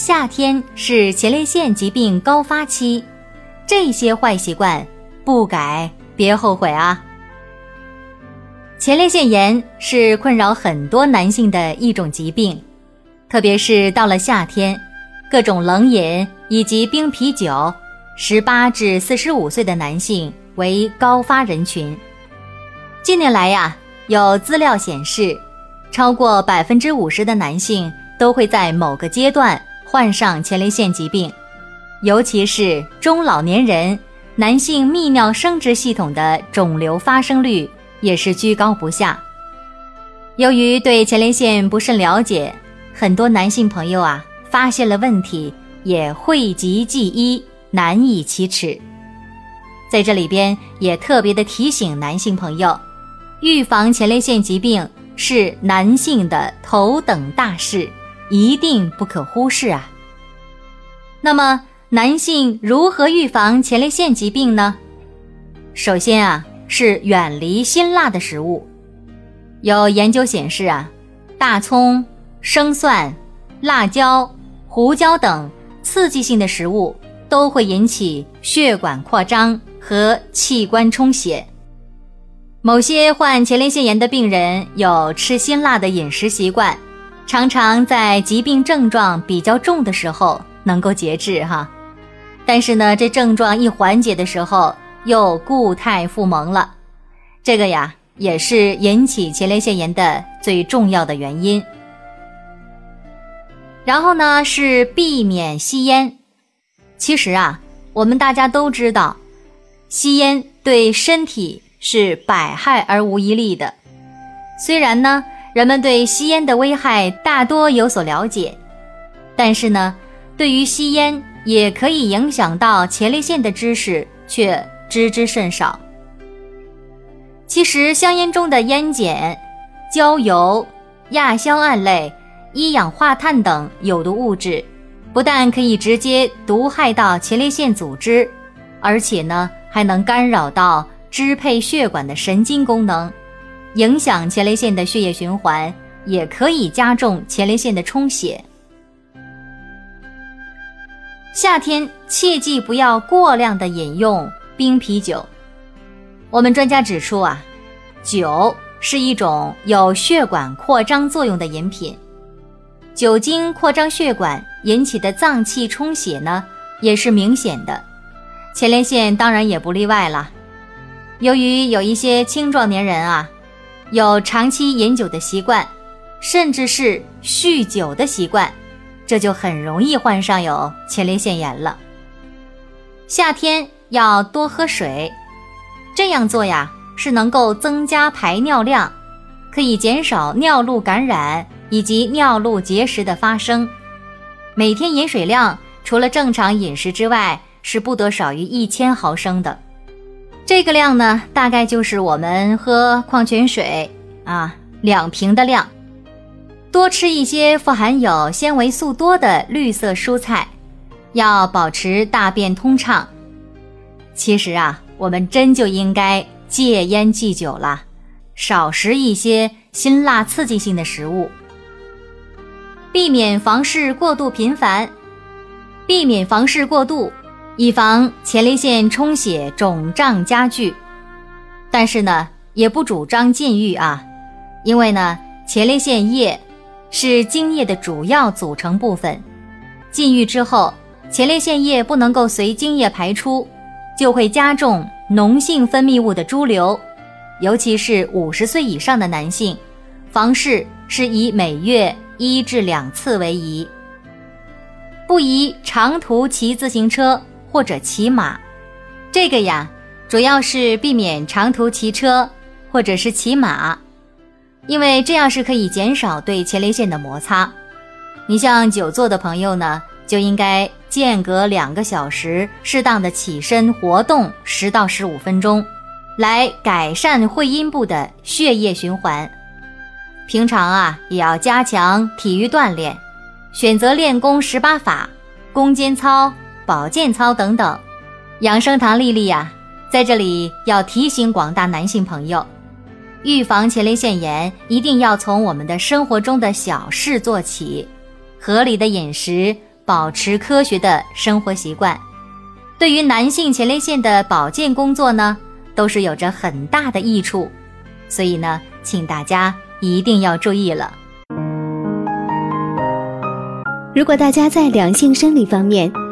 夏天是前列腺疾病高发期，这些坏习惯不改别后悔啊。前列腺炎是困扰很多男性的一种疾病，特别是到了夏天，各种冷饮以及冰啤酒，十八至四十五岁的男性为高发人群。近年来呀，有资料显示。超过百分之五十的男性都会在某个阶段患上前列腺疾病，尤其是中老年人，男性泌尿生殖系统的肿瘤发生率也是居高不下。由于对前列腺不甚了解，很多男性朋友啊发现了问题也讳疾忌医，难以启齿。在这里边也特别的提醒男性朋友，预防前列腺疾病。是男性的头等大事，一定不可忽视啊。那么，男性如何预防前列腺疾病呢？首先啊，是远离辛辣的食物。有研究显示啊，大葱、生蒜、辣椒、胡椒等刺激性的食物都会引起血管扩张和器官充血。某些患前列腺炎的病人有吃辛辣的饮食习惯，常常在疾病症状比较重的时候能够节制哈，但是呢，这症状一缓解的时候又固态复萌了，这个呀也是引起前列腺炎的最重要的原因。然后呢是避免吸烟，其实啊，我们大家都知道，吸烟对身体。是百害而无一利的。虽然呢，人们对吸烟的危害大多有所了解，但是呢，对于吸烟也可以影响到前列腺的知识却知之甚少。其实，香烟中的烟碱、焦油、亚硝胺类、一氧化碳等有毒物质，不但可以直接毒害到前列腺组织，而且呢，还能干扰到。支配血管的神经功能，影响前列腺的血液循环，也可以加重前列腺的充血。夏天切记不要过量的饮用冰啤酒。我们专家指出啊，酒是一种有血管扩张作用的饮品，酒精扩张血管引起的脏器充血呢，也是明显的，前列腺当然也不例外了。由于有一些青壮年人啊，有长期饮酒的习惯，甚至是酗酒的习惯，这就很容易患上有前列腺炎了。夏天要多喝水，这样做呀是能够增加排尿量，可以减少尿路感染以及尿路结石的发生。每天饮水量除了正常饮食之外，是不得少于一千毫升的。这个量呢，大概就是我们喝矿泉水啊两瓶的量。多吃一些富含有纤维素多的绿色蔬菜，要保持大便通畅。其实啊，我们真就应该戒烟忌酒了，少食一些辛辣刺激性的食物，避免房事过度频繁，避免房事过度。以防前列腺充血肿胀加剧，但是呢，也不主张禁欲啊，因为呢，前列腺液是精液的主要组成部分，禁欲之后，前列腺液不能够随精液排出，就会加重脓性分泌物的潴留，尤其是五十岁以上的男性，房事是以每月一至两次为宜，不宜长途骑自行车。或者骑马，这个呀，主要是避免长途骑车或者是骑马，因为这样是可以减少对前列腺的摩擦。你像久坐的朋友呢，就应该间隔两个小时，适当的起身活动十到十五分钟，来改善会阴部的血液循环。平常啊，也要加强体育锻炼，选择练功十八法、攻坚操、保健操等等。养生堂丽丽呀，在这里要提醒广大男性朋友，预防前列腺炎一定要从我们的生活中的小事做起，合理的饮食，保持科学的生活习惯，对于男性前列腺的保健工作呢，都是有着很大的益处。所以呢，请大家。一定要注意了。如果大家在两性生理方面